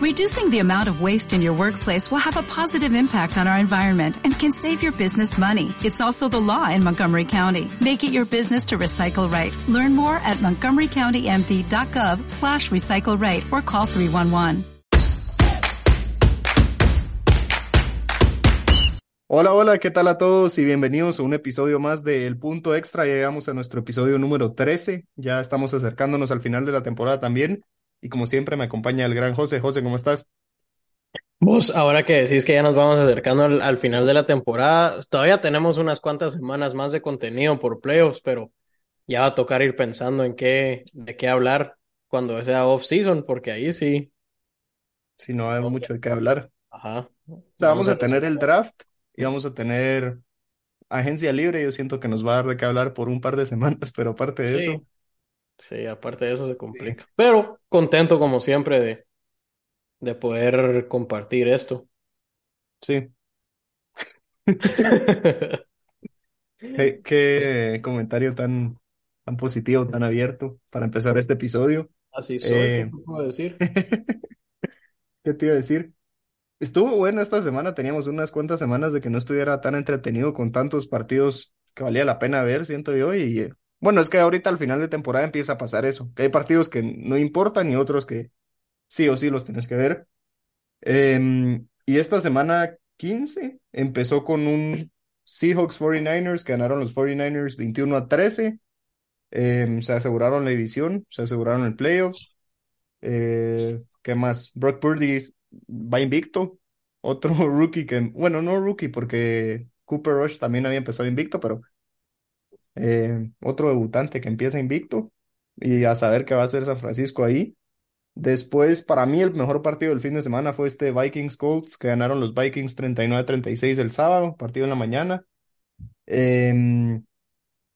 Reducing the amount of waste in your workplace will have a positive impact on our environment and can save your business money. It's also the law in Montgomery County. Make it your business to recycle right. Learn more at montgomerycountymd.gov slash recycle right or call 311. Hola, hola, ¿qué tal a todos? Y bienvenidos a un episodio más de El Punto Extra. Llegamos a nuestro episodio número 13. Ya estamos acercándonos al final de la temporada también. Y como siempre me acompaña el gran José. José, ¿cómo estás? Vos, ahora que decís que ya nos vamos acercando al, al final de la temporada, todavía tenemos unas cuantas semanas más de contenido por playoffs, pero ya va a tocar ir pensando en qué, de qué hablar cuando sea off-season, porque ahí sí. Si no hay mucho de qué hablar. Ajá. O sea, vamos a tener el draft y vamos a tener agencia libre. Yo siento que nos va a dar de qué hablar por un par de semanas, pero aparte de Sí, eso, sí, aparte de eso se sí, complica. Pero contento como siempre de, de poder compartir esto. sí. Qué, qué comentario tan, tan positivo, tan abierto para empezar este episodio. Así soy, ¿qué Eh, te puedo decir? ¿qué te iba a decir? Estuvo buena esta semana, teníamos unas cuantas semanas de que no estuviera tan entretenido con tantos partidos que valía la pena ver, siento yo, y eh, bueno, es que ahorita al final de temporada empieza a pasar eso, que hay partidos que no importan y otros que sí o sí los tienes que ver. Em, y esta semana 15 empezó con un Seahawks 49ers que ganaron los 49ers 21 a 13, em, se aseguraron la división, se aseguraron el playoffs. Eh, ¿qué más? Brock Purdy va invicto. Otro rookie que, bueno, no rookie porque Cooper Rush también había empezado invicto, pero eh, otro debutante que empieza invicto y a saber qué va a hacer San Francisco ahí. Después, para mí, el mejor partido del fin de semana fue este Vikings Colts, que ganaron los Vikings 39-36 el sábado, partido en la mañana. Em,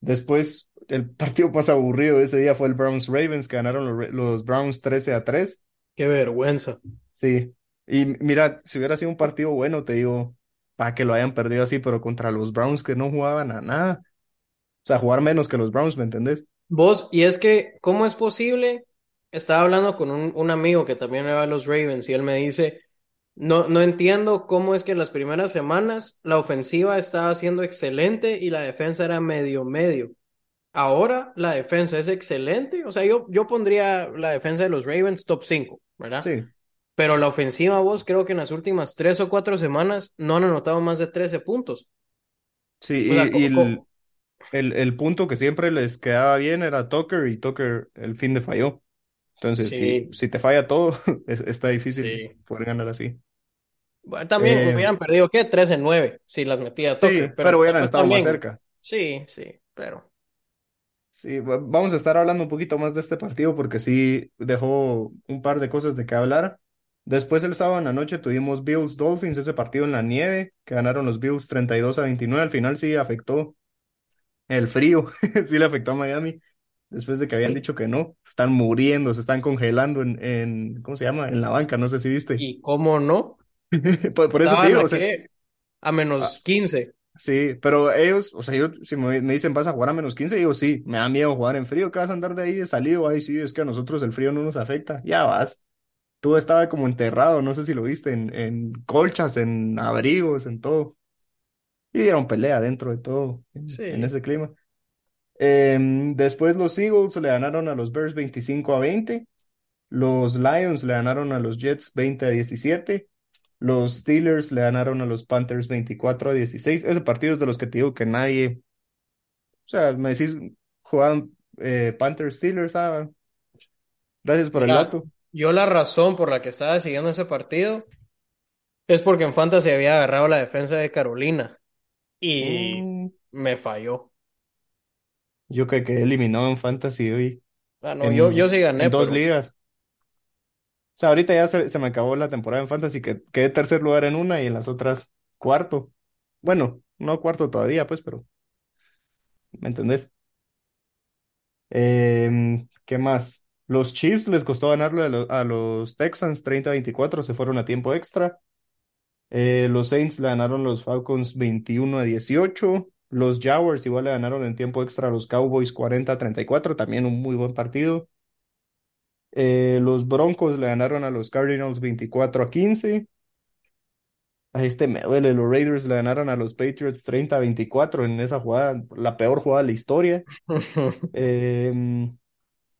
después, el partido más aburrido de ese día fue el Browns Ravens, que ganaron los, los Browns 13 a 3. Qué vergüenza. Sí, y mira, si hubiera sido un partido bueno, te digo, para que lo hayan perdido así, pero contra los Browns que no jugaban a nada. O sea, jugar menos que los Browns, ¿me entendés? Vos, y es que, ¿cómo es posible? Estaba hablando con un, un amigo que también le va a los Ravens y él me dice, no, no entiendo cómo es que en las primeras semanas la ofensiva estaba siendo excelente y la defensa era medio medio. Ahora la defensa es excelente, o sea, yo, yo pondría la defensa de los Ravens top 5, ¿verdad? Sí, Pero la ofensiva, vos, creo que en las últimas tres o cuatro semanas no han anotado más de 13 puntos. sí, O sea, y, el, el, el punto que siempre les quedaba bien era Tucker y Tucker el fin de falló. Entonces, si, sí, si te falla todo, es- está difícil sí. poder ganar así. Bueno, también Eh, hubieran perdido, ¿qué? 13-9 si las metía sí, Tucker, pero pero hubieran después estado más cerca. Sí, sí, pero Sí, va- vamos a estar hablando un poquito más de este partido porque sí dejó un par de cosas de qué hablar. Después el sábado en la noche tuvimos Bills Dolphins, ese partido en la nieve, que ganaron los Bills 32 a 29. Al final sí afectó el frío, sí le afectó a Miami, después de que habían dicho que no. Están muriendo, se están congelando en, en, ¿cómo se llama? En la banca, no sé si viste. ¿y cómo no? Por, por eso te digo, a o sea? A menos 15. sí, pero ellos, o sea, yo, si me, me dicen vas a jugar a menos 15, digo sí, me da miedo jugar en frío, que vas a andar de ahí de salido, ay sí, es que a nosotros el frío no nos afecta, ya vas. Tú estaba como enterrado, no sé si lo viste, en, en colchas, en abrigos, en todo. Y dieron pelea dentro de todo, en, ese clima. Em, después los Eagles le ganaron a los Bears 25 a 20. Los Lions le ganaron a los Jets 20 a 17. Los Steelers le ganaron a los Panthers 24 a 16. Ese partido es de los que te digo que nadie, o sea, me decís, jugaban eh, Panthers Steelers, ah, gracias por el dato. yo la razón por la que estaba siguiendo ese partido es porque en Fantasy había agarrado la defensa de Carolina y Mm, me falló. yo que quedé eliminado en Fantasy hoy, Ah, no, yo, yo en, sí gané, en dos pero ligas. O sea, ahorita ya se, se me acabó la temporada en Fantasy, que quedé tercer lugar en una y en las otras cuarto. Bueno, no cuarto todavía, pues, pero ¿me entendés? Em, ¿qué más? Los Chiefs les costó ganarle a, lo- a los Texans 30-24, se fueron a tiempo extra. Eh, los Saints le ganaron los Falcons 21 a 18. Los Jaguars igual le ganaron en tiempo extra a los Cowboys 40 a 34, también un muy buen partido. Eh, los Broncos le ganaron a los Cardinals 24 a 15. A este me duele, los Raiders le ganaron a los Patriots 30 a 24 en esa jugada, la peor jugada de la historia. Em,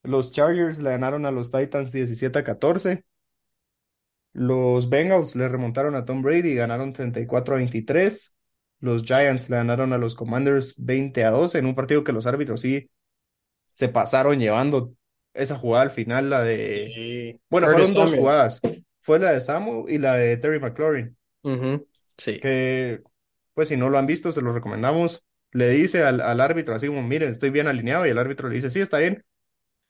los Chargers le ganaron a los Titans 17 a 14. Los Bengals le remontaron a Tom Brady y ganaron 34 a 23. Los Giants le ganaron a los Commanders 20 a 12 en un partido que los árbitros sí se pasaron llevando esa jugada al final, la de... Sí. Bueno, Curtis fueron dos Samuel. jugadas. Fue la de Samu y la de Terry McLaurin, Sí. que pues si no lo han visto, se lo recomendamos. Le dice al, al árbitro así como, miren, estoy bien alineado y el árbitro le dice, sí, está bien.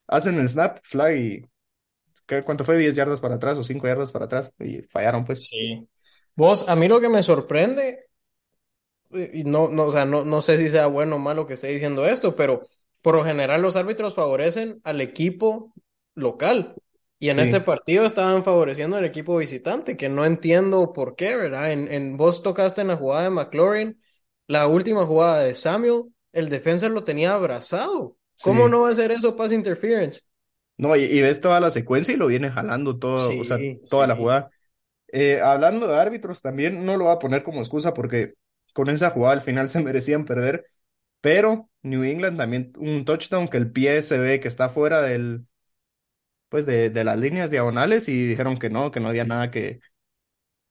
Hacen el snap, flag y... ¿qué- ¿Cuánto fue? ¿10 yardas para atrás o 5 yardas para atrás? Y fallaron pues. Sí. Vos, a mí lo que me sorprende, y no, no, o sea, no, no sé si sea bueno o malo que esté diciendo esto, pero por lo general los árbitros favorecen al equipo local. Y en Sí. este partido estaban favoreciendo al equipo visitante, que no entiendo por qué, ¿verdad? En, en vos tocaste en la jugada de McLaurin, la última jugada de Samuel, el defensa lo tenía abrazado. ¿Cómo Sí. no va a ser eso pass interference? No, y, y ves toda la secuencia y lo viene jalando todo, o sea, Sí, toda la jugada. Eh, hablando de árbitros, también no lo voy a poner como excusa porque con esa jugada al final se merecían perder, pero New England también un touchdown que el pie se ve que está fuera del, pues de, de las líneas diagonales y dijeron que no, que no había nada que,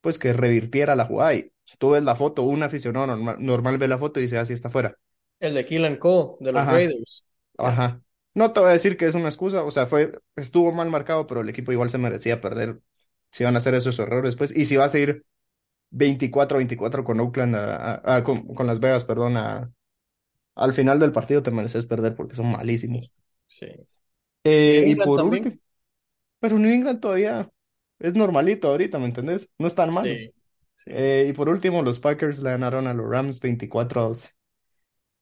pues que revirtiera la jugada. Y tú ves la foto, un aficionado normal, normal ve la foto y dice, así está fuera. El de Keelan Cole, de los Ajá. Raiders. Ajá. No te voy a decir que es una excusa, o sea, fue, estuvo mal marcado, pero el equipo igual se merecía perder si van a hacer esos errores, pues, y si va a seguir 24-24 con Oakland, a- a- a- con, con Las Vegas, perdón, al final del partido te mereces perder porque son malísimos. Sí. Eh, y por también. último, pero New England todavía es normalito ahorita, ¿me entendés? No es tan malo. Sí, sí. Eh, y por último, los Packers le ganaron a los Rams 24 a 12.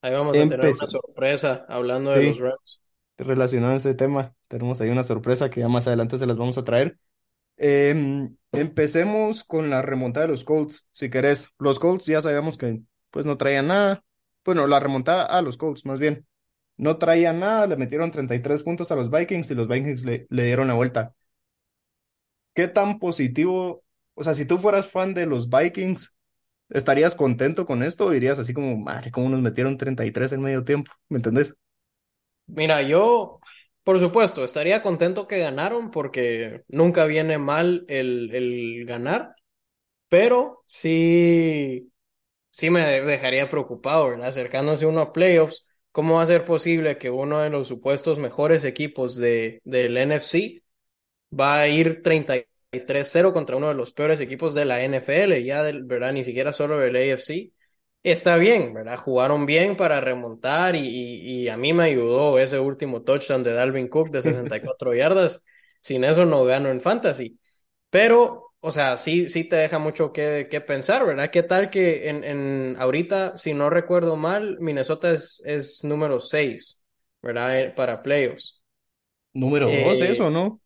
Ahí vamos a tener una sorpresa hablando de los Rams. Relacionado a ese tema, tenemos ahí una sorpresa que ya más adelante se las vamos a traer. Em, empecemos con la remontada de los Colts, si querés. Los Colts ya sabíamos que pues no traían nada. Bueno, la remontada a los Colts, más bien. No traían nada, le metieron 33 puntos a los Vikings y los Vikings le, le dieron la vuelta. ¿Qué tan positivo? O sea, si tú fueras fan de los Vikings, ¿estarías contento con esto o dirías así como, madre, cómo nos metieron 33 en medio tiempo? ¿Me entendés? Mira, yo, por supuesto, estaría contento que ganaron porque nunca viene mal el, el ganar, pero sí, sí me dejaría preocupado, ¿verdad? Acercándose uno a playoffs, ¿cómo va a ser posible que uno de los supuestos mejores equipos de, del NFC va a ir 33-0 contra uno de los peores equipos de la NFL, ya ¿verdad? Ni siquiera solo del AFC. Está bien, ¿verdad? Jugaron bien para remontar y, y, y a mí me ayudó ese último touchdown de Dalvin Cook de 64 yardas. Sin eso no gano en fantasy. Pero, o sea, sí, sí te deja mucho que, que pensar, ¿verdad? ¿Qué tal que en, en ahorita, si no recuerdo mal, Minnesota es, es número 6, ¿verdad? Eh, Para playoffs. Número dos, Eh, eso, ¿no?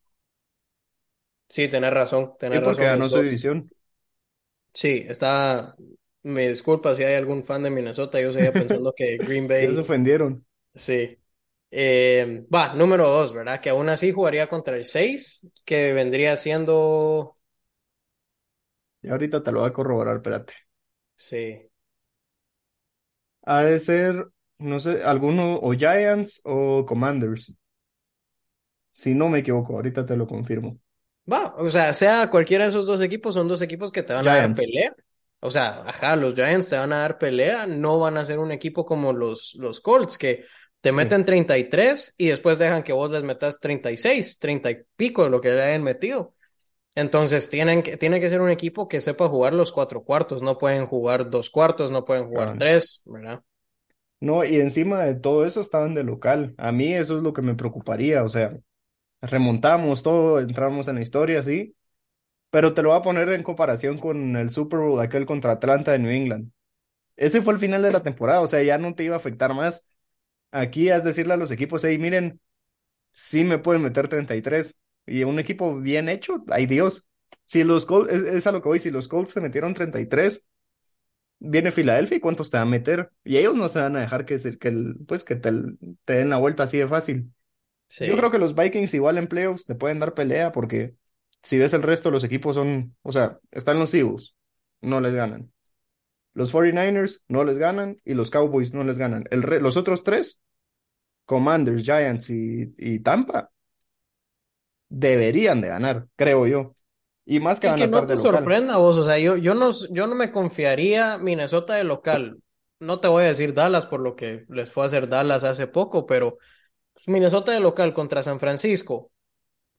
Sí, tenés razón, Sí, tenés porque razón ganó su división. Sí, está, me disculpa si hay algún fan de Minnesota, yo seguía pensando que Green Ya se Bay, ofendieron. sí. Eh, va, número dos, ¿verdad? Que aún así jugaría contra el 6, que vendría siendo, Y ahorita te lo voy a corroborar, espérate. sí. Ha de ser, no sé, alguno o Giants o Commanders. Si no me equivoco, ahorita te lo confirmo. Va, o sea, sea cualquiera de esos dos equipos, son dos equipos que te van a dar pelea. O sea, ajá, los Giants te van a dar pelea, no van a ser un equipo como los, los Colts, que te Sí. meten 33 y después dejan que vos les metas 36, 30 y pico de lo que le hayan metido. Entonces tienen que, tiene que ser un equipo que sepa jugar los cuatro cuartos, no pueden jugar dos cuartos, no pueden jugar tres, ¿verdad? No, y encima de todo eso estaban de local. A mí eso es lo que me preocuparía. O sea, remontamos todo, entramos en la historia, sí. Pero te lo voy a poner en comparación con el Super Bowl, aquel contra Atlanta de New England. Ese fue el final de la temporada, o sea, ya no te iba a afectar más. Aquí es decirle a los equipos, hey, miren, sí me pueden meter 33. Y un equipo bien hecho, ay Dios. Si los Colts, es, es a lo que voy, si los Colts te metieron 33, viene Filadelfia y cuántos te va a meter. Y ellos no se van a dejar que, que, el, pues, que te, te den la vuelta así de fácil. Sí. Yo creo que los Vikings igual en playoffs te pueden dar pelea porque si ves el resto, los equipos son, o sea, están los Eagles, no les ganan. Los 49ers no les ganan y los Cowboys no les ganan. El re- los otros tres, Commanders, Giants y, y Tampa, deberían de ganar, creo yo. Y más que Y van a que estar no de te local. sorprenda vos, o sea, yo, yo no, yo no me confiaría Minnesota de local. No te voy a decir Dallas por lo que les fue a hacer Dallas hace poco, pero pues, Minnesota de local contra San Francisco,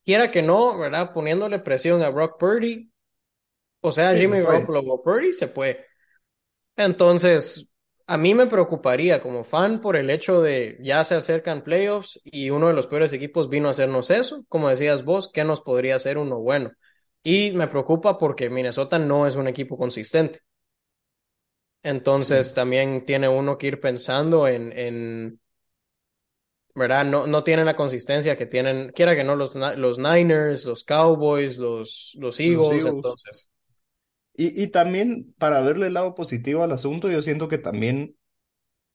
quiera que no, ¿verdad? Poniéndole presión a Brock Purdy, o sea, Sí, se Jimmy puede. Garoppolo Purdy, se puede. Entonces, a mí me preocuparía como fan por el hecho de ya se acercan playoffs y uno de los peores equipos vino a hacernos eso. Como decías vos, ¿qué nos podría hacer uno bueno? Y me preocupa porque Minnesota no es un equipo consistente. Entonces, Sí. también tiene uno que ir pensando en, en ¿verdad? No, no tienen la consistencia que tienen, quiera que no, los, los Niners, los Cowboys, los, los. Eagles. Entonces, Y, y también, para verle el lado positivo al asunto, yo siento que también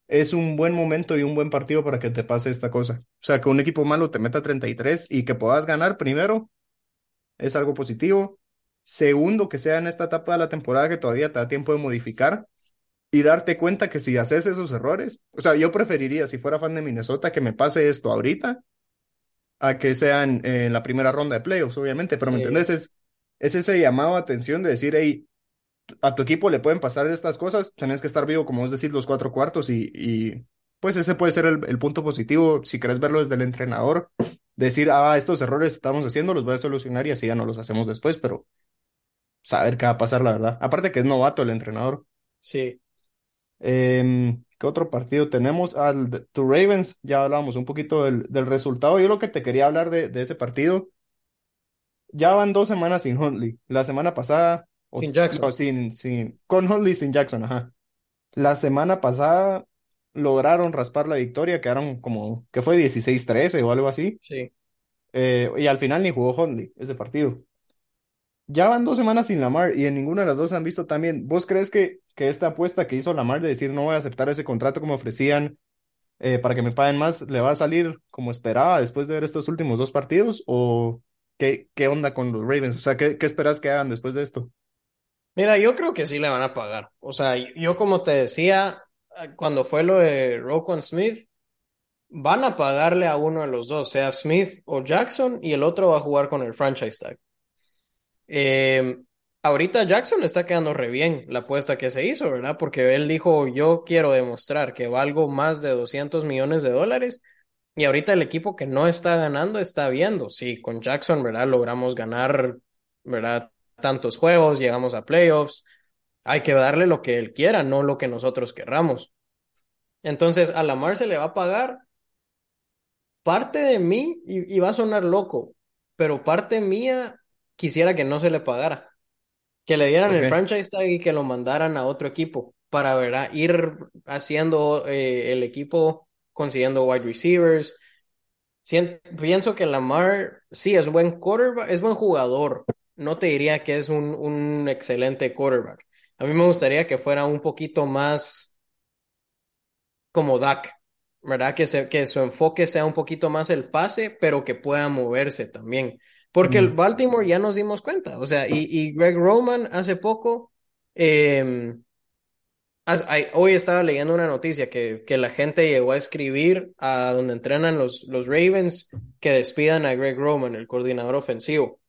es un buen momento y un buen partido para que te pase esta cosa. O sea, que un equipo malo te meta 33 y que puedas ganar primero es algo positivo. Segundo, que sea en esta etapa de la temporada que todavía te da tiempo de modificar y darte cuenta que si haces esos errores, o sea, yo preferiría, si fuera fan de Minnesota, que me pase esto ahorita a que sea en, en la primera ronda de playoffs, obviamente, pero ¿me entendés? Es, es ese llamado a atención de decir, hey, a tu equipo le pueden pasar estas cosas, tenés que estar vivo, como vos decís, los cuatro cuartos y, y pues ese puede ser el, el punto positivo, si querés verlo desde el entrenador, decir, ah, estos errores estamos haciendo, los voy a solucionar y así ya no los hacemos después, pero saber qué va a pasar, la verdad. Aparte que es novato el entrenador. sí. Em, ¿qué otro partido tenemos? Al to Ravens, ya hablábamos un poquito del, del resultado. Yo lo que te quería hablar de, de ese partido, ya van dos semanas sin Huntley. La semana pasada, o- Sin Jackson. no, sin, sin, con Huntley sin Jackson, ajá. La semana pasada lograron raspar la victoria, quedaron como, que fue 16-13 o algo así. Sí. Eh, y al final ni jugó Huntley ese partido. Ya van dos semanas sin Lamar y en ninguna de las dos han visto también. ¿Vos crees que, que esta apuesta que hizo Lamar de decir no voy a aceptar ese contrato como ofrecían eh, para que me paguen más, le va a salir como esperaba después de ver estos últimos dos partidos? ¿O qué, qué onda con los Ravens? O sea, ¿qué, qué esperas que hagan después de esto? Mira, yo creo que sí le van a pagar. O sea, yo como te decía, eh, cuando fue lo de Roquan Smith, van a pagarle a uno de los dos, sea Smith o Jackson, y el otro va a jugar con el franchise tag. Eh, ahorita Jackson está quedando re bien la apuesta que se hizo, ¿verdad? Porque él dijo, yo quiero demostrar que valgo más de 200 millones de dólares. Y ahorita el equipo que no está ganando está viendo. Sí, con Jackson, ¿verdad? Logramos ganar, ¿verdad? Tantos juegos, llegamos a playoffs. Hay que darle lo que él quiera, no lo que nosotros querramos. Entonces, a Lamar se le va a pagar parte de mí, y, y va a sonar loco, pero parte mía quisiera que no se le pagara. Que le dieran ¿Por el franchise tag y que lo mandaran a otro equipo para, ¿verdad? Ir haciendo eh, el equipo, consiguiendo wide receivers. Sien- pienso que Lamar, sí, es buen quarterback, es buen jugador. No te diría que es un, un excelente quarterback. A mí me gustaría que fuera un poquito más como Dak, ¿verdad? Que, se, que su enfoque sea un poquito más el pase, pero que pueda moverse también. Porque el. Baltimore ya nos dimos cuenta, o sea, y, y Greg Roman hace poco, eh, ay, hoy estaba leyendo una noticia que, que la gente llegó a escribir a donde entrenan los, los Ravens que despidan a Greg Roman, el coordinador ofensivo.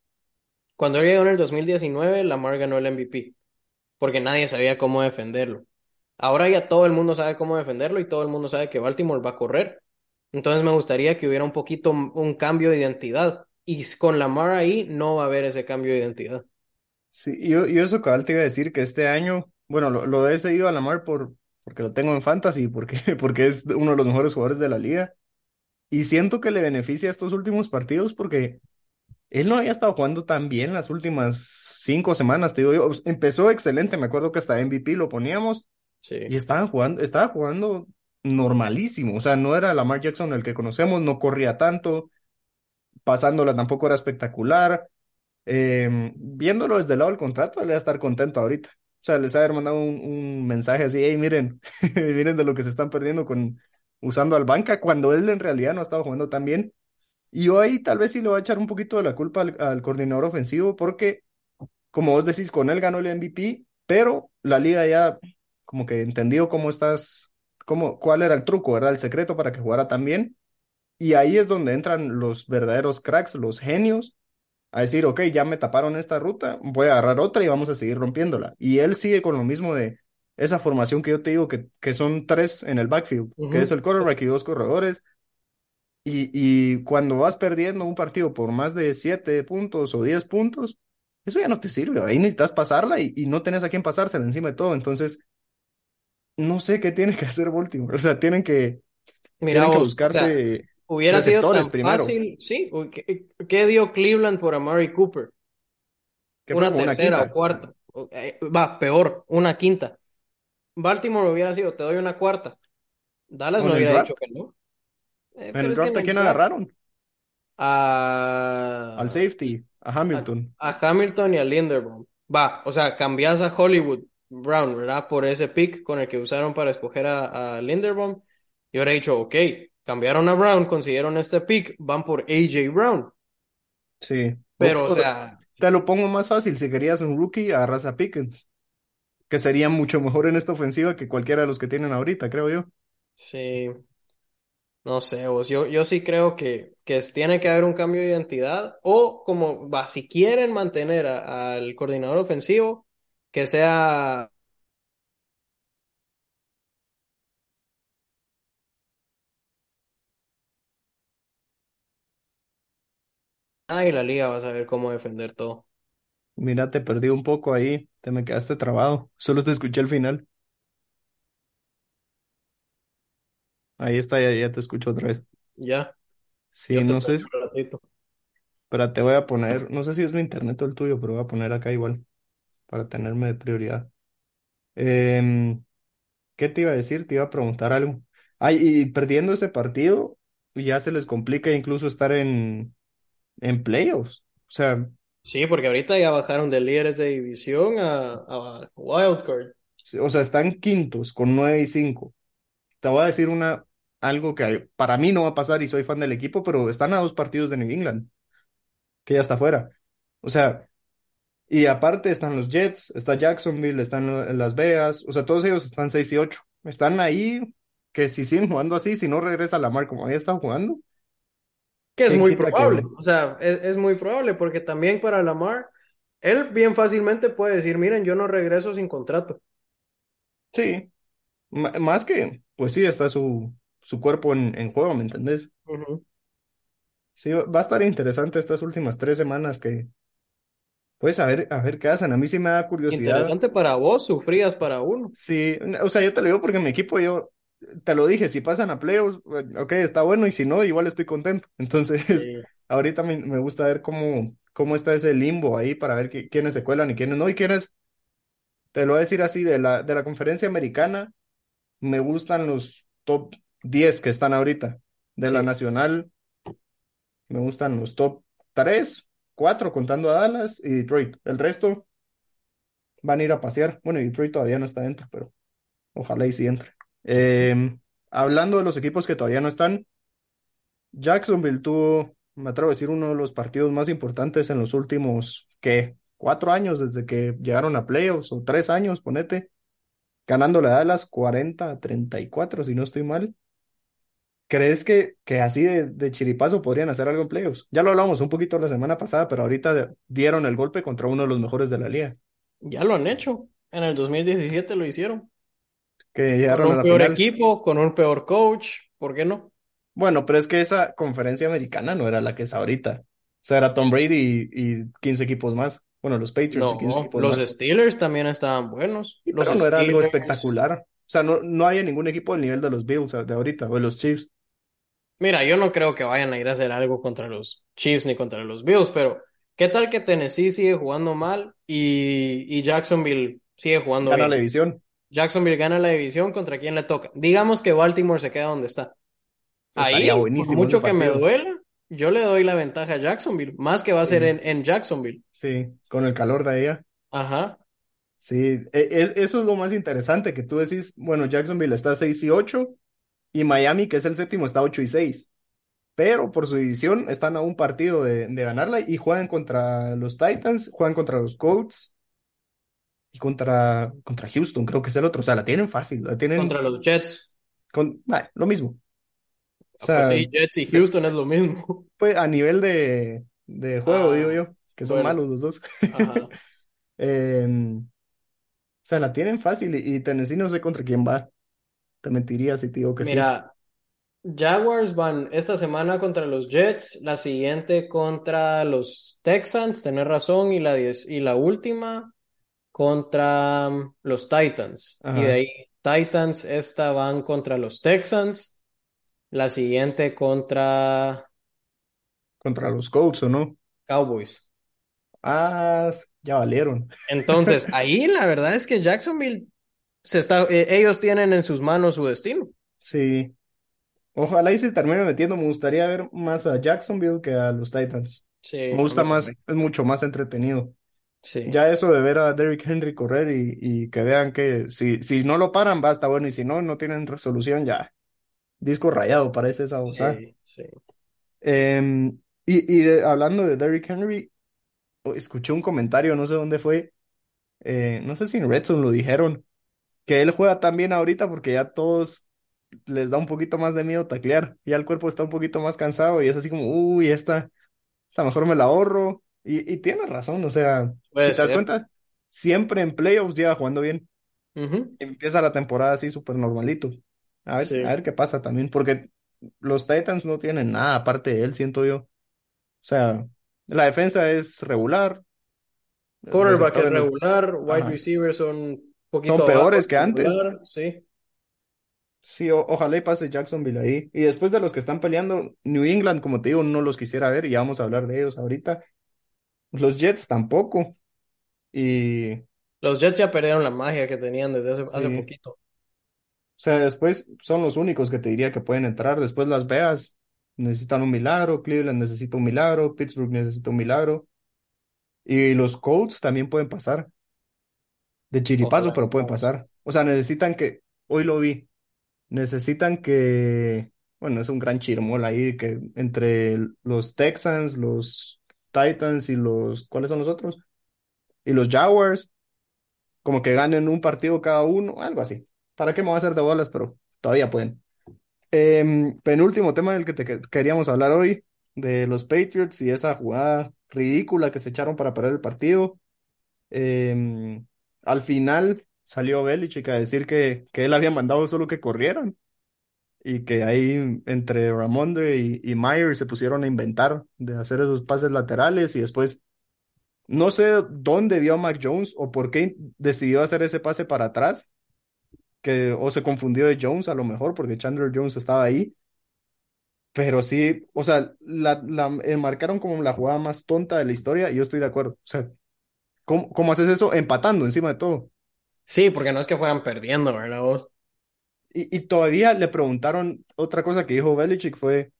Cuando él llegó en el 2019, Lamar ganó el MVP, porque nadie sabía cómo defenderlo. Ahora ya todo el mundo sabe cómo defenderlo y todo el mundo sabe que Baltimore va a correr. Entonces me gustaría que hubiera un poquito un cambio de identidad. Y con Lamar ahí no va a haber ese cambio de identidad. Sí, yo, yo eso cabal te iba a decir que este año, bueno, lo, lo he seguido a Lamar por, porque lo tengo en fantasy, porque, porque es uno de los mejores jugadores de la liga. Y siento que le beneficia estos últimos partidos porque él no había estado jugando tan bien las últimas cinco semanas, te digo yo. Empezó excelente, me acuerdo que hasta MVP lo poníamos Sí. y estaban jugando, estaba jugando normalísimo. O sea, no era Lamar Jackson el que conocemos, no corría tanto, pasándola tampoco era espectacular. Eh, viéndolo desde el lado del contrato, él va a estar contento ahorita. O sea, les ha haber mandado un, mensaje así, hey, miren, miren de lo que se están perdiendo con usando al banca, cuando él en realidad no ha estado jugando tan bien. Y ahí tal vez sí le voy a echar un poquito de la culpa al, al coordinador ofensivo porque, como vos decís, con él ganó el MVP, pero la liga ya como que entendió cómo estás, cómo, cuál era el truco, ¿verdad? El secreto para que jugara tan bien. Y ahí es donde entran los verdaderos cracks, los genios, a decir, ok, ya me taparon esta ruta, voy a agarrar otra y vamos a seguir rompiéndola. Y él sigue con lo mismo de esa formación que yo te digo, que, que son tres en el backfield, que es el quarterback y dos corredores. Y, y cuando vas perdiendo un partido por más de siete puntos o diez puntos, eso ya no te sirve. Ahí necesitas pasarla y, y no tenés a quién pasársela encima de todo. Entonces, no sé qué tiene que hacer Baltimore. O sea, tienen que, Mira, tienen que vos, buscarse hubiera sido tan primero, fácil, sí. ¿Qué, qué dio Cleveland por Amari Cooper? fue Una tercera o cuarta. Eh, Va, peor, una quinta. Baltimore hubiera sido, te doy una cuarta. Dallas no hubiera dicho que no. Eh, en el draft, ¿a quién agarraron? a, Al safety, a Hamilton. a Hamilton y a Linderbaum. Va, o sea, cambias a Hollywood Brown, ¿verdad? Por ese pick con el que usaron para escoger a, a Linderbaum. Yo hubiera dicho, ok, cambiaron a Brown, consiguieron este pick, van por AJ Brown. Sí. Pero, o o- sea, te lo pongo más fácil. Si querías un rookie, agarras a Pickens, que sería mucho mejor en esta ofensiva que cualquiera de los que tienen ahorita, creo yo. sí, no sé, vos, yo, yo sí creo que, que tiene que haber un cambio de identidad o como, va, si quieren mantener al coordinador ofensivo, que sea ah, y la liga va a saber cómo defender todo. Mira, te perdí un poco ahí, te me quedaste trabado. Solo te escuché al final. Ahí está, ya, ya te escucho otra vez. Ya, Sí, yo te no sé, un ratito. pero te voy a poner, no sé si es mi internet o el tuyo, pero voy a poner acá igual, para tenerme de prioridad. Em, ¿qué te iba a decir? Te iba a preguntar algo. Ay, y perdiendo ese partido, ya se les complica incluso estar en, en playoffs. O sea, Sí, porque ahorita ya bajaron de líderes de división a, a Wildcard. o sea, están quintos con 9 y 5. Te voy a decir una, algo que para mí no va a pasar y soy fan del equipo, pero están a dos partidos de New England, que ya está fuera. O sea, y aparte están los Jets, está Jacksonville, están Las Vegas, o sea, todos ellos están 6 y 8. Están ahí que si siguen jugando así, si no regresa Lamar como había estado jugando, Que es ¿quién muy probable, que... o sea, es, es muy probable porque también para Lamar, él bien fácilmente puede decir, miren, yo no regreso sin contrato. Sí, más que, pues sí, está su, su cuerpo en, en juego, ¿me entendés? Sí, va va a estar interesante estas últimas tres semanas que, pues, a ver, a ver qué hacen. A mí sí me da curiosidad. Interesante para vos, sufrías para uno. Sí, o sea, yo te lo digo porque mi equipo, yo te lo dije, si pasan a playoffs, eh, ok, está bueno, y si no, igual estoy contento. Entonces, Sí. ahorita me, me gusta ver cómo, cómo está ese limbo ahí para ver qui- quiénes se cuelan y quiénes no, y quiénes, te lo voy a decir así, de la, de la conferencia americana, me gustan los top 10 que están ahorita. De la nacional, me gustan los top 3, 4 contando a Dallas y Detroit. El resto van a ir a pasear. Bueno, y Detroit todavía no está dentro, pero ojalá y sí entre. Eh, hablando de los equipos que todavía no están, Jacksonville tuvo, me atrevo a decir, uno de los partidos más importantes en los últimos, ¿qué? Cuatro años desde que llegaron a playoffs, o tres años, ponete, ganándole a Dallas 40 a 34, si no estoy mal. ¿Crees que, que así de, de chiripazo podrían hacer algo en playoffs? Ya lo hablamos un poquito la semana pasada, pero ahorita dieron el golpe contra uno de los mejores de la liga, Ya lo han hecho. En el 2017 lo hicieron. Que Con llegaron a un la peor final. equipo, con un peor coach, ¿por qué no? Bueno, pero es que esa conferencia americana no era la que es ahorita. O sea, era Tom Brady y, y 15 equipos más. Bueno, los Patriots y 15 No, equipos los más. Steelers también estaban buenos. Sí, Los pero no era algo espectacular. O sea, no, no había ningún equipo del nivel de los Bills de ahorita o de los Chiefs. Mira, yo no creo que vayan a ir a hacer algo contra los Chiefs ni contra los Bills, pero ¿qué tal que Tennessee sigue jugando mal y, y Jacksonville sigue jugando Gana la división. Jacksonville gana la división, ¿contra quién le toca? Digamos que Baltimore se queda donde está. Ahí, por mucho que me duela, yo le doy la ventaja a Jacksonville, más que va a ser Sí, en, en Jacksonville. sí, con el calor de allá. Ajá, Sí, e- es- eso es lo más interesante, que tú decís, bueno, Jacksonville está 6 y 8 y Miami, que es el séptimo, está 8 y 6. pero por su división están a un partido de, de ganarla y juegan contra los Titans, juegan contra los Colts y contra, contra Houston, creo que es el otro. O sea, la tienen fácil, la tienen Contra los Jets. con, bah, lo mismo. O Ah, sea, pues sí, Jets y Houston es lo mismo. pues a nivel de, de juego, Ah, digo yo, que son bueno. malos los dos. Ajá. Em, o sea, la tienen fácil y, y Tennessee no sé contra quién va. Te mentiría si te digo que sí. Mira, Jaguars van esta semana contra los Jets, la siguiente contra los Texans, tenés razón, y la, diez- y la última contra mm, los Titans. Y de ahí, Titans, esta van contra los Texans, la siguiente contra Contra los Colts, ¿o no? Cowboys. Ah, ya valieron. Entonces, ahí la verdad es que Jacksonville se está, eh, ellos tienen en sus manos su destino. Sí. Ojalá y se termine metiendo. Me gustaría ver más a Jacksonville que a los Titans. Sí, Me gusta más, es mucho más entretenido. Sí. Ya eso de ver a Derrick Henry correr y, y que vean que si, si no lo paran, va, está bueno. Y si no, no tienen resolución, ya. Disco rayado, parece esa cosa. Sí, sí. Em, y y de- hablando de Derrick Henry, escuché un comentario, no sé dónde fue, eh, no sé si en Red Zone lo dijeron, que él juega tan bien ahorita porque ya todos les da un poquito más de miedo taclear, ya el cuerpo está un poquito más cansado y es así como, uy, esta, esta mejor me la ahorro. Y, y tiene razón, o sea, si te das cuenta, siempre en playoffs llega jugando bien. Empieza la temporada así súper normalito. A ver, Sí. a ver qué pasa también, porque los Titans no tienen nada aparte de él, siento yo. O sea, la defensa es regular, Quarterback es regular, wide receivers son un poquito Son peores que antes. sí. Sí, ojalá y pase Jacksonville ahí. Y después de los que están peleando, New England, como te digo, no los quisiera ver y ya vamos a hablar de ellos ahorita. Los Jets tampoco. Y, o Los Jets ya perdieron la magia que tenían desde hace, hace poquito. sea, después son los únicos que te diría que pueden entrar. Después Las Vegas necesitan un milagro, Cleveland necesita un milagro, Pittsburgh necesita un milagro. Y los Colts también pueden pasar. De chiripazo, Ojalá pero pueden pasar. O sea, necesitan que, hoy lo vi, necesitan que, bueno, es un gran chirmol ahí, que entre los Texans, los Titans y los, ¿cuáles son los otros? Y los Jaguars, como que ganen un partido cada uno, algo así. ¿Para qué me voy a hacer de bolas? Pero todavía pueden. Em, penúltimo tema del que te que- queríamos hablar hoy, de los Patriots y esa jugada ridícula que se echaron para perder el partido. Em, al final salió Belichick a decir que, que él había mandado solo que corrieran y que ahí entre Ramondre y, y Myers se pusieron a inventar de hacer esos pases laterales y después no sé dónde vio a Mac Jones o por qué decidió hacer ese pase para atrás, que o se confundió de Jones a lo mejor porque Chandler Jones estaba ahí, pero sí, o sea, la, la marcaron como la jugada más tonta de la historia y yo estoy de acuerdo. O sea, ¿cómo, cómo haces eso empatando encima de todo? Sí, porque no es que fueran perdiendo, ¿verdad? Y, y todavía le preguntaron, otra cosa que dijo Belichick fue,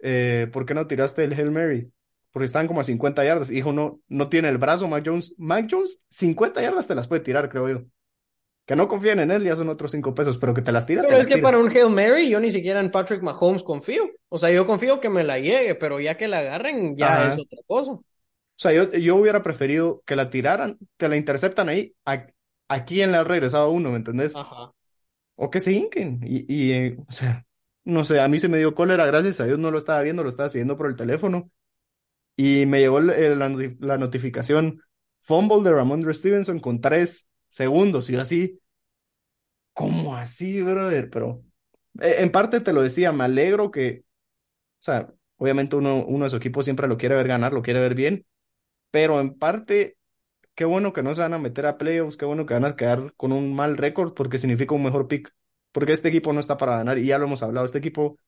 eh, ¿por qué no tiraste el Hail Mary? Porque estaban como a 50 yardas. Y dijo, no, no tiene el brazo Mac Jones. Mac Jones, 50 yardas te las puede tirar, creo yo. Que no confíen en él, ya son otros 5 pesos, pero que te las tira, te Pero las es que tira. para un Hail Mary yo ni siquiera en Patrick Mahomes confío. O sea, yo confío que me la llegue, pero ya que la agarren ya Ajá. es otra cosa. O sea, yo, yo hubiera preferido que la tiraran, te la interceptan ahí, a, a quién le ha regresado uno, ¿me entendés? Ajá. O que se hinquen. Y, y eh, o sea, no sé, a mí se me dio cólera, gracias a Dios no lo estaba viendo, lo estaba siguiendo por el teléfono. Y me llegó la notificación, fumble de Ramondre Stevenson con tres segundos. Y yo así, ¿cómo así, brother? Pero eh, en parte te lo decía, me alegro que, o sea, obviamente uno, uno de su equipo siempre lo quiere ver ganar, lo quiere ver bien, pero en parte, qué bueno que no se van a meter a playoffs, qué bueno que van a quedar con un mal récord porque significa un mejor pick. Porque este equipo no está para ganar y ya lo hemos hablado, este equipo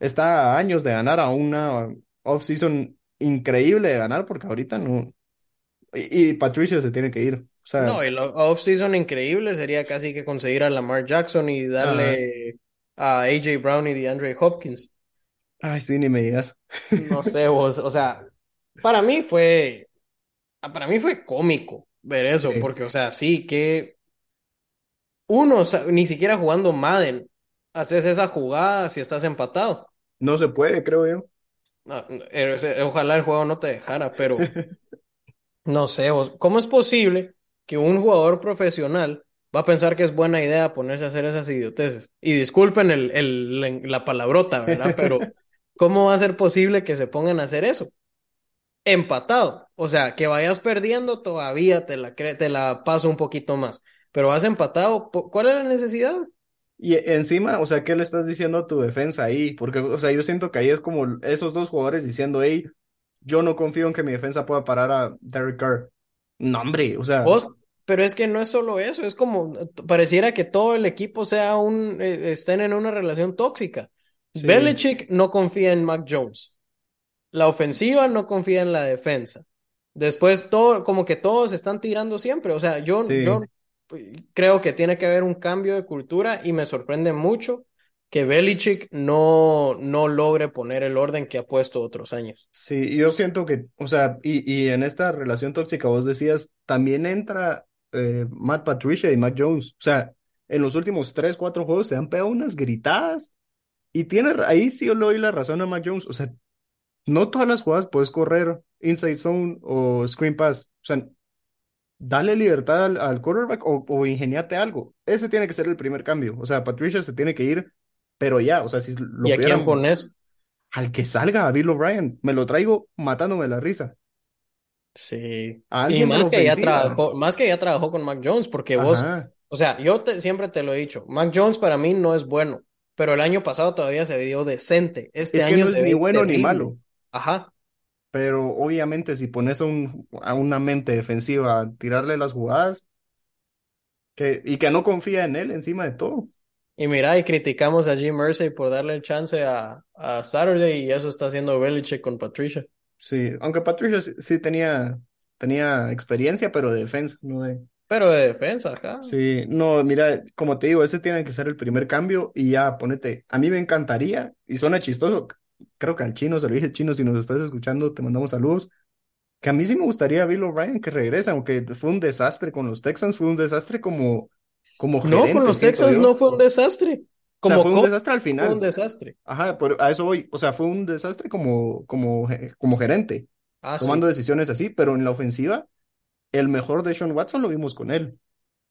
está a años de ganar a una off-season increíble de ganar porque ahorita no. Y, y Patricia se tiene que ir. O sea, No, el off-season increíble sería casi que conseguir a Lamar Jackson y darle a AJ Brown y DeAndre Hopkins. ay, sí, ni me digas. No sé vos, o sea, para mí fue, para mí fue cómico ver eso, porque, o sea, sí que uno, o sea, ni siquiera jugando Madden, haces esa jugada si estás empatado. No se puede, creo yo. No, eh, ojalá el juego no te dejara, pero no sé, ¿cómo es posible que un jugador profesional va a pensar que es buena idea ponerse a hacer esas idioteces? Y disculpen el, el, la palabrota, ¿verdad? Pero ¿cómo va a ser posible que se pongan a hacer eso? Empatado, o sea, que vayas perdiendo todavía te la, te la paso un poquito más, pero vas empatado, ¿cuál es la necesidad? Y encima, o sea, ¿qué le estás diciendo a tu defensa ahí? Porque, o sea, yo siento que ahí es como esos dos jugadores diciendo, hey, yo no confío en que mi defensa pueda parar a Derek Carr. No, hombre, o sea. ¿Vos? Pero es que no es solo eso, es como, pareciera que todo el equipo sea un, eh, estén en una relación tóxica. Belichick no confía en Mac Jones. La ofensiva no confía en la defensa. Después todo, como que todos están tirando siempre. O sea, yo, yo creo que tiene que haber un cambio de cultura y me sorprende mucho que Belichick no, no logre poner el orden que ha puesto otros años. Sí, yo siento que, o sea, y, y en esta relación tóxica vos decías, también entra eh, Matt Patricia y Matt Jones. O sea, en los últimos tres, cuatro juegos se han pegado unas gritadas y tiene, ahí sí yo le doy la razón a Matt Jones. O sea, no todas las jugadas puedes correr inside zone o screen pass. O sea, dale libertad al, quarterback o, o, ingeniate algo. Ese tiene que ser el primer cambio. O sea, Patricia se tiene que ir, pero ya, o sea, si lo ¿Y a quién pones? Al que salga, a Bill O'Brien. Me lo traigo matándome la risa. Sí. y más que, ya trabajó, más que ya trabajó con Mac Jones, porque vos, o sea, yo siempre te lo he dicho, Mac Jones para mí no es bueno, pero el año pasado todavía se dio decente. Este es año que no es ni bueno ni malo. Ajá pero obviamente si pones a, un, a una mente defensiva a tirarle las jugadas que, y que no confía en él encima de todo. Y mira, y criticamos a Jim Mersey por darle el chance a, a Saturday y eso está haciendo Belichick con Patricia. Sí, aunque Patricia sí, tenía, tenía experiencia, pero de defensa, no de... Pero de defensa, ajá. Sí, no, mira, como te digo, ese tiene que ser el primer cambio y ya, ponete, a mí me encantaría, y suena chistoso, creo que al chino, se lo dije chino, si nos estás escuchando, te mandamos saludos. Que a mí sí me gustaría Bill O'Brien que regrese, aunque fue un desastre con los Texans, fue un desastre como, como gerente. No, con los Texans no fue un desastre. Como o sea, fue un desastre al final. Fue un desastre. Ajá, a eso voy. O sea, fue un desastre como, como, como gerente. Ah, tomando decisiones así, pero en la ofensiva, el mejor de Sean Watson lo vimos con él.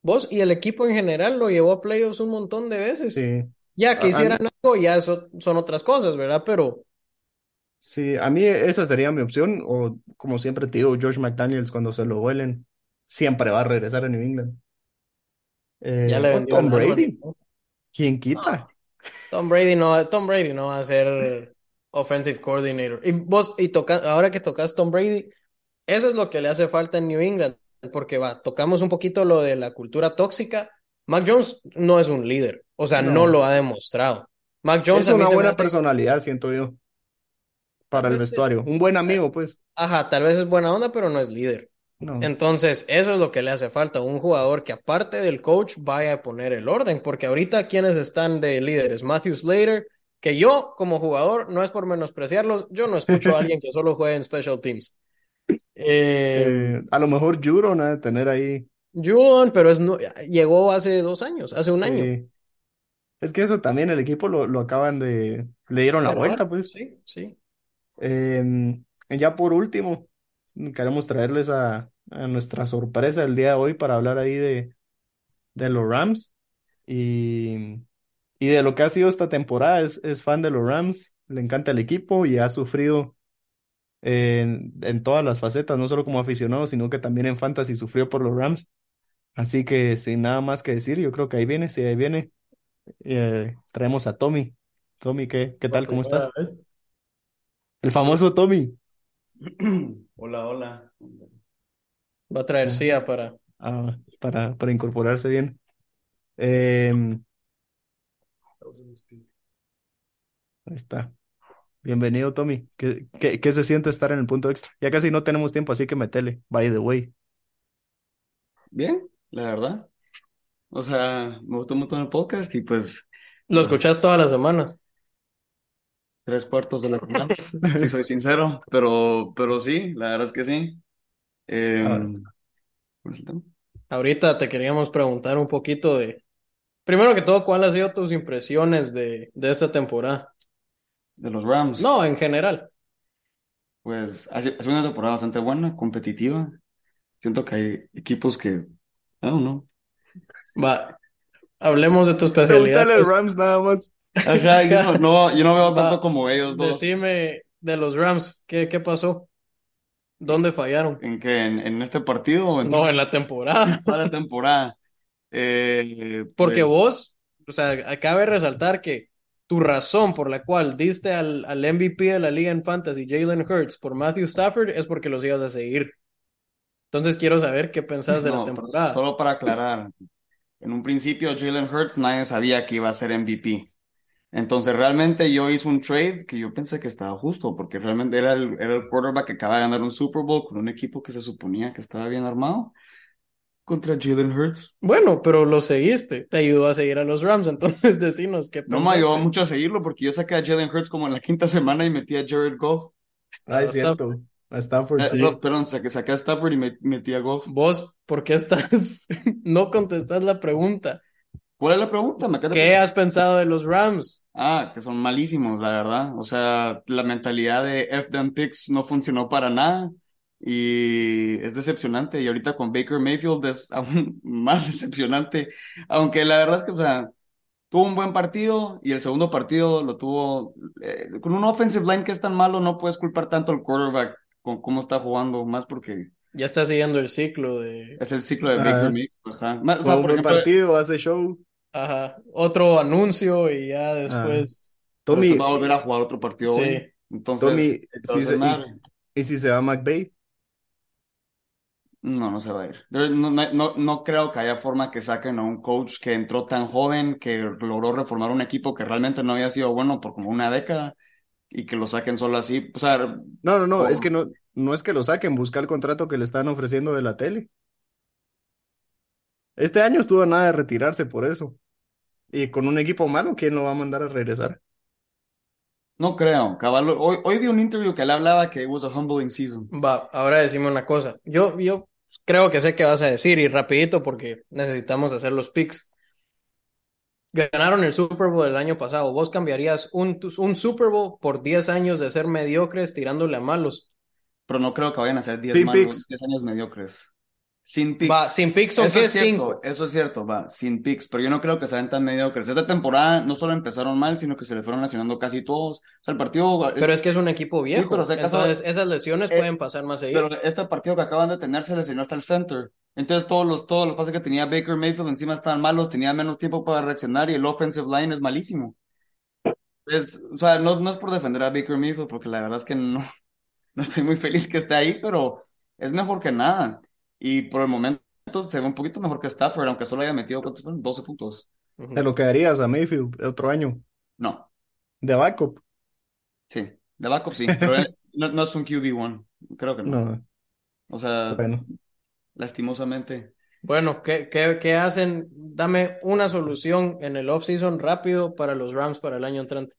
Vos y el equipo en general lo llevó a playoffs un montón de veces. Sí. Ya que hicieran algo, ya eso son otras cosas, ¿verdad? Pero. Sí, a mí esa sería mi opción, o como siempre te digo, George McDaniels cuando se lo vuelen, siempre va a regresar a New England. Eh, ya le Tom Brady. ¿Quién quita? Tom Brady no, Tom Brady no va a ser offensive coordinator. Y vos, y toca, ahora que tocas Tom Brady, eso es lo que le hace falta en New England, porque va, tocamos un poquito lo de la cultura tóxica. Mac Jones no es un líder. O sea, no, lo ha demostrado. Mac Jones es una buena personalidad, siento yo, para el vestuario. Un buen amigo, pues. Ajá, tal vez es buena onda, pero no es líder. Entonces, eso es lo que le hace falta, un jugador que aparte del coach vaya a poner el orden, porque ahorita quienes están de líderes, Matthew Slater, que yo como jugador, no es por menospreciarlos, yo no escucho a alguien que solo juegue en special teams. Eh, eh, a lo mejor Juron ha de tener ahí. Juron, pero es no, llegó hace dos años, hace un año. Es que eso también el equipo lo, lo acaban de, le dieron la vuelta, pues. Sí, sí. Em, ya por último, queremos traerles a, a nuestra sorpresa el día de hoy para hablar ahí de, de los Rams y, y de lo que ha sido esta temporada. Es, es fan de los Rams, le encanta el equipo y ha sufrido en, en todas las facetas, no solo como aficionado, sino que también en fantasy sufrió por los Rams. Así que sin nada más que decir, yo creo que ahí viene, sí, ahí viene. Eh, traemos a Tommy. Tommy, ¿qué, qué tal? ¿Cómo estás? El famoso Tommy. Hola, hola. Va a traer ah. CIA para... Ah, para, para incorporarse bien. Em, ahí está. Bienvenido, Tommy. ¿Qué, qué, qué se siente estar en el punto extra? Ya casi no tenemos tiempo, así que metele. By the way. Bien, la verdad. O sea, me gustó mucho el podcast y pues Lo escuchas todas las semanas. Tres cuartos de semanas, si soy sincero, pero, pero sí, la verdad es que sí. Pues, Ahorita te queríamos preguntar un poquito de, primero que todo, ¿cuáles han sido tus impresiones de, de esta temporada? de los Rams. No, en general. Pues ha sido ha sido una temporada bastante buena, competitiva. Siento que hay equipos que, I don't know. Va, hablemos de tu especialidad. Pregúntale a pues. Rams nada más. Yo no, no, yo no veo Va, tanto como ellos dos. Decime de los Rams, ¿qué, qué pasó? ¿Dónde fallaron? ¿En qué? ¿En, en este partido o en No, en la temporada. toda la temporada? Eh, Porque pues, vos, o sea, acabe de resaltar que tu razón por la cual diste al, al MVP de la liga en Fantasy, Jalen Hurts, por Matthew Stafford, es porque los ibas a seguir. Entonces quiero saber qué pensás de la pero temporada. solo para aclarar. En un principio, Jalen Hurts, nadie sabía que iba a ser MVP. Entonces, realmente yo hice un trade que yo pensé que estaba justo, porque realmente era el, era el quarterback que acaba de ganar un Super Bowl con un equipo que se suponía que estaba bien armado contra Jalen Hurts. Bueno, pero lo seguiste, te ayudó a seguir a los Rams, entonces decinos qué No me ayudó mucho a seguirlo porque yo saqué a Jalen Hurts como en la quinta semana y metí a Jared Goff. Ah, es cierto. A Stafford, Eh, sí. no, perdón, saqué, saqué a Stafford y me- metí a Goff. Vos, ¿por qué estás? No contestas la pregunta. ¿Cuál es la pregunta? Me ¿Qué has pensado de los Rams? Ah, que son malísimos, la verdad. O sea, la mentalidad de F them picks no funcionó para nada y es decepcionante. Y ahorita con Baker Mayfield es aún más decepcionante. Aunque la verdad es que, o sea, tuvo un buen partido y el segundo partido lo tuvo eh, con un offensive line que es tan malo, no puedes culpar tanto al quarterback con cómo está jugando, más porque Ya está siguiendo el ciclo de... es el ciclo de. Baker Mayfield. Ajá. O sea, por ejemplo, partido, hace show. Ajá, otro anuncio y ya después... pero Tommy, después va a volver a jugar otro partido Sí. hoy. Entonces, Tommy, entonces sí se- nada. ¿y si se va McVay? No, no se va a ir. No, no, no, no creo que haya forma que saquen a un coach que entró tan joven, que logró reformar un equipo que realmente no había sido bueno por como una década y que lo saquen solo así. O sea, No, no, no, Por- es que no, no es que lo saquen, busca el contrato que le están ofreciendo de la tele. Este año estuvo a nada de retirarse por eso. Y con un equipo malo, ¿quién lo va a mandar a regresar? no creo. Caballo, hoy, hoy vi un interview que él hablaba que it was a humbling season. Va, ahora decime una cosa. Yo, yo creo que sé qué vas a decir y rapidito porque necesitamos hacer los picks. Ganaron el Super Bowl el año pasado. ¿Vos cambiarías un, un Super Bowl por 10 años de ser mediocres tirándole a malos? Pero no creo que vayan a ser 10 Sin malos, picks. 10 años mediocres. Sin picks. Va, sin picks son qué es cinco. eso es cierto, va, sin picks, pero yo no creo que sean tan mediocres. Esta temporada no solo empezaron mal, sino que se le fueron lesionando casi todos. O sea, el partido, Pero es que es un equipo viejo. pero si acaso- Entonces, esas lesiones Eh, pueden pasar más seguido. Pero este partido que acaban de tener se lesionó hasta el center. Entonces todos los, todos los pases que tenía Baker Mayfield encima estaban malos, tenía menos tiempo para reaccionar y el offensive line es malísimo. Es, o sea, no, no es por defender a Baker Mayfield, porque la verdad es que no, no estoy muy feliz que esté ahí, pero es mejor que nada. Y por el momento se ve un poquito mejor que Stafford, aunque solo haya metido, ¿cuántos fueron? 12 puntos. Te lo quedarías a Mayfield el otro año. No, De backup. sí. De backup sí, pero él no, no es un QB1. Creo que no. No, O sea, bueno. lastimosamente. Bueno, ¿qué, qué, qué hacen? Dame una solución en el off-season rápido para los Rams para el año entrante.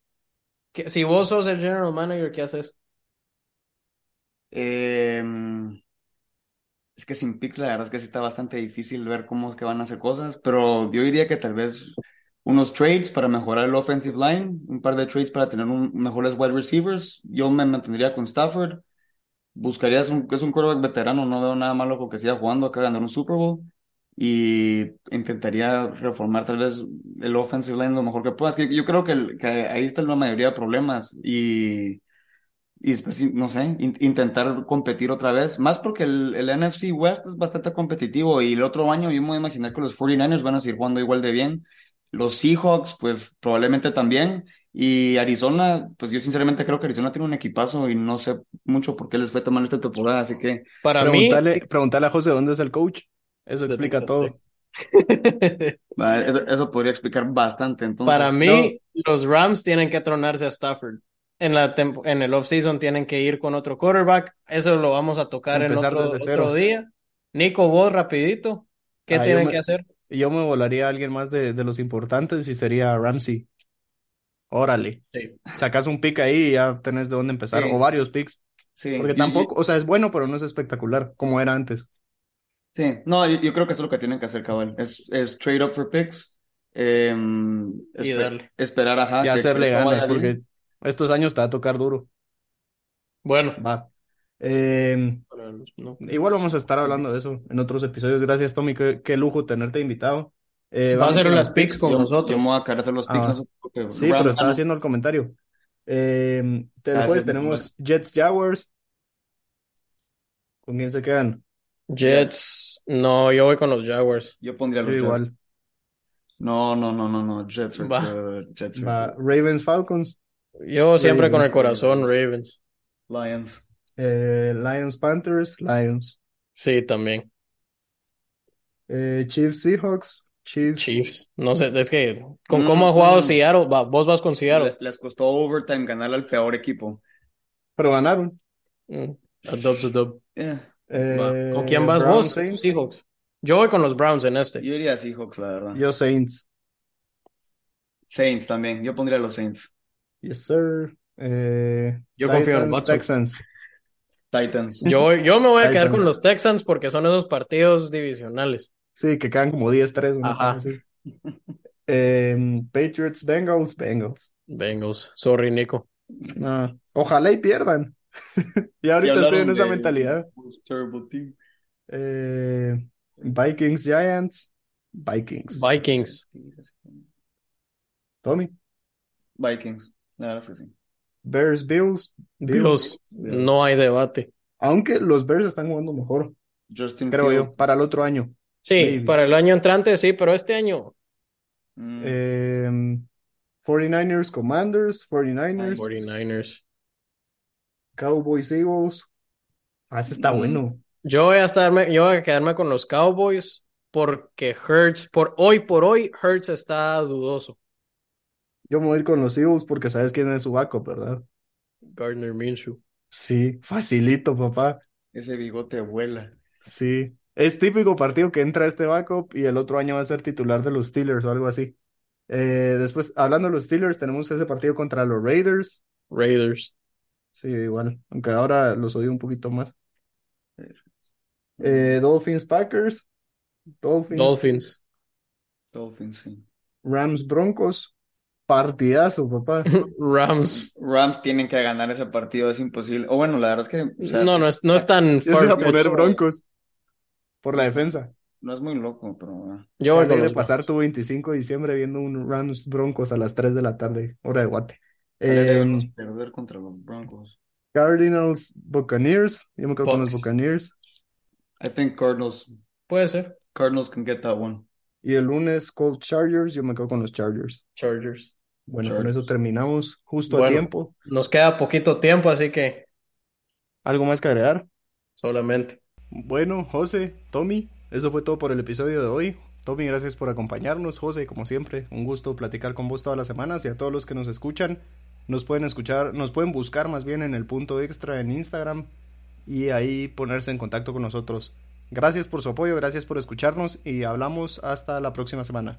¿Qué- si vos sos el general manager, ¿qué haces? Eh, es que sin picks la verdad es que sí está bastante difícil ver cómo es que van a hacer cosas, pero yo diría que tal vez unos trades para mejorar el offensive line, un par de trades para tener un, mejores wide receivers. Yo me mantendría con Stafford. Buscarías un, es un quarterback veterano, no veo nada malo con que siga jugando acá ganar un Super Bowl. Y intentaría reformar tal vez el offensive line lo mejor que puedas. Que yo creo que, que ahí está la mayoría de problemas. Y y después, no sé, in- intentar competir otra vez. Más porque el, el NFC West es bastante competitivo y el otro año yo me voy a imaginar que los 49ers van a seguir jugando igual de bien. Los Seahawks, pues probablemente también. Y Arizona, pues yo sinceramente creo que Arizona tiene un equipazo y no sé mucho por qué les fue tan mal esta temporada. Así que Para mí, preguntale a José dónde es el coach. Eso explica Texas todo. eso podría explicar bastante. Entonces, para mí, los Rams tienen que tronarse a Stafford. En la tempo- en el off-season tienen que ir con otro quarterback. Eso lo vamos a tocar en Empezar otro, desde cero. otro día. Nico, vos rapidito. ¿Qué Ah, tienen me- que hacer? Y yo me volaría a alguien más de, de los importantes y sería Ramsey. Órale. Sí. Sacas un pick ahí y ya tenés de dónde empezar. Sí. O varios picks. sí, Porque tampoco, o sea, es bueno, pero no es espectacular como era antes. Sí, no, yo, yo creo que eso es lo que tienen que hacer, cabal. Es, es trade up for picks. eh, Y darle. esperar, ajá, Y hacerle ganas, porque Estos años te va a tocar duro. Bueno, Va. Eh, no. igual vamos a estar hablando de eso en otros episodios. Gracias, Tommy. Qué, qué lujo tenerte invitado. Eh, Va a hacer las los picks con Yo, nosotros. yo me voy a quedar a hacer los picks, Ah, no sé qué. Sí, pero estaba haciendo el comentario. Eh, Ah, después tenemos Jets Jaguars. ¿Con quién se quedan? Jets, no, yo voy con los Jaguars. Yo pondría Yo los Jets. igual. No, no, no, no, no. Jets are Va. good. Jets are Va good. Ravens Falcons. Yo siempre con el corazón, Ravens. Lions. Eh, Lions Panthers. Lions. Sí, también. Eh, Chiefs Seahawks. Chiefs. Chiefs. No sé, es que con Mm, cómo ha jugado mm. Seattle, va, vos vas con Seattle. Le- Les costó overtime ganarle al peor equipo. Pero ganaron. Mm, a dub's a dub. Eh. ¿Con quién vas Browns, vos? Saints. Seahawks. Yo voy con los Browns en este. yo iría a Seahawks, la verdad. Yo Saints. Saints también. Yo pondría a los Saints. Yes, sir. Eh, Yo confío en Titans, Watson. Texans. Titans. Yo, yo me voy a quedar con los Texans porque son esos partidos divisionales. Sí, que quedan como 10-3. una Ajá. cosa así. Eh, Patriots, Bengals, Bengals. Bengals. Sorry, Nico. No, ojalá y pierdan. Y Sí ahorita estoy en esa mentalidad. Most terrible team. Eh, Vikings, Giants, Vikings. Vikings. Tommy. Vikings. La verdad es que sí. Bears, Bills, Bills. Bills. No hay debate. Aunque los Bears están jugando mejor, Justin creo yo, para el otro año. Sí, Maybe. para el año entrante sí, pero este año. Mm, Eh, 49ers, Commanders, 49ers, 49ers. Cowboys, Eagles. Ah, ese está Mm. bueno. Yo voy a estarme, yo voy a quedarme con los Cowboys porque Hurts, por hoy por hoy, Hurts está dudoso. Yo me voy a ir con los Eagles porque sabes quién es su backup, ¿verdad? Gardner Minshew. Sí, facilito, papá. ese bigote vuela. Sí. Es típico partido que entra este backup y el otro año va a ser titular de los Steelers o algo así. Eh, después, hablando de los Steelers, tenemos ese partido contra los Raiders. Raiders. Sí, igual, aunque ahora los odio un poquito más. Eh, Dolphins, Packers. Dolphins, Dolphins. Dolphins, sí. Rams, Broncos. Partidazo, papá. Rams. Rams tienen que ganar ese partido, es imposible. O bueno, la verdad es que o sea, No, no es, no es tan Yo a poner Broncos por la defensa. no es muy loco, pero ah. Yo voy los pasar tu 25 de diciembre viendo un Rams Broncos a las 3 de la tarde, hora de Guate. Eh, perder contra los Broncos. Cardinals, Buccaneers. Yo me quedo con los. Buccaneers. I think Cardinals, Puede ser. Cardinals can get that one. Y el lunes, Colts Chargers. Yo me quedo con los Chargers. Chargers. Bueno, con eso terminamos justo a tiempo. Nos queda poquito tiempo, así que ¿Algo más que agregar? solamente. Bueno, José, Tommy, eso fue todo por el episodio de hoy. Tommy, gracias por acompañarnos. José, como siempre, un gusto platicar con vos todas las semanas y a todos los que nos escuchan, nos pueden escuchar, nos pueden buscar más bien en el punto extra en Instagram y ahí ponerse en contacto con nosotros. Gracias por su apoyo, gracias por escucharnos y hablamos hasta la próxima semana.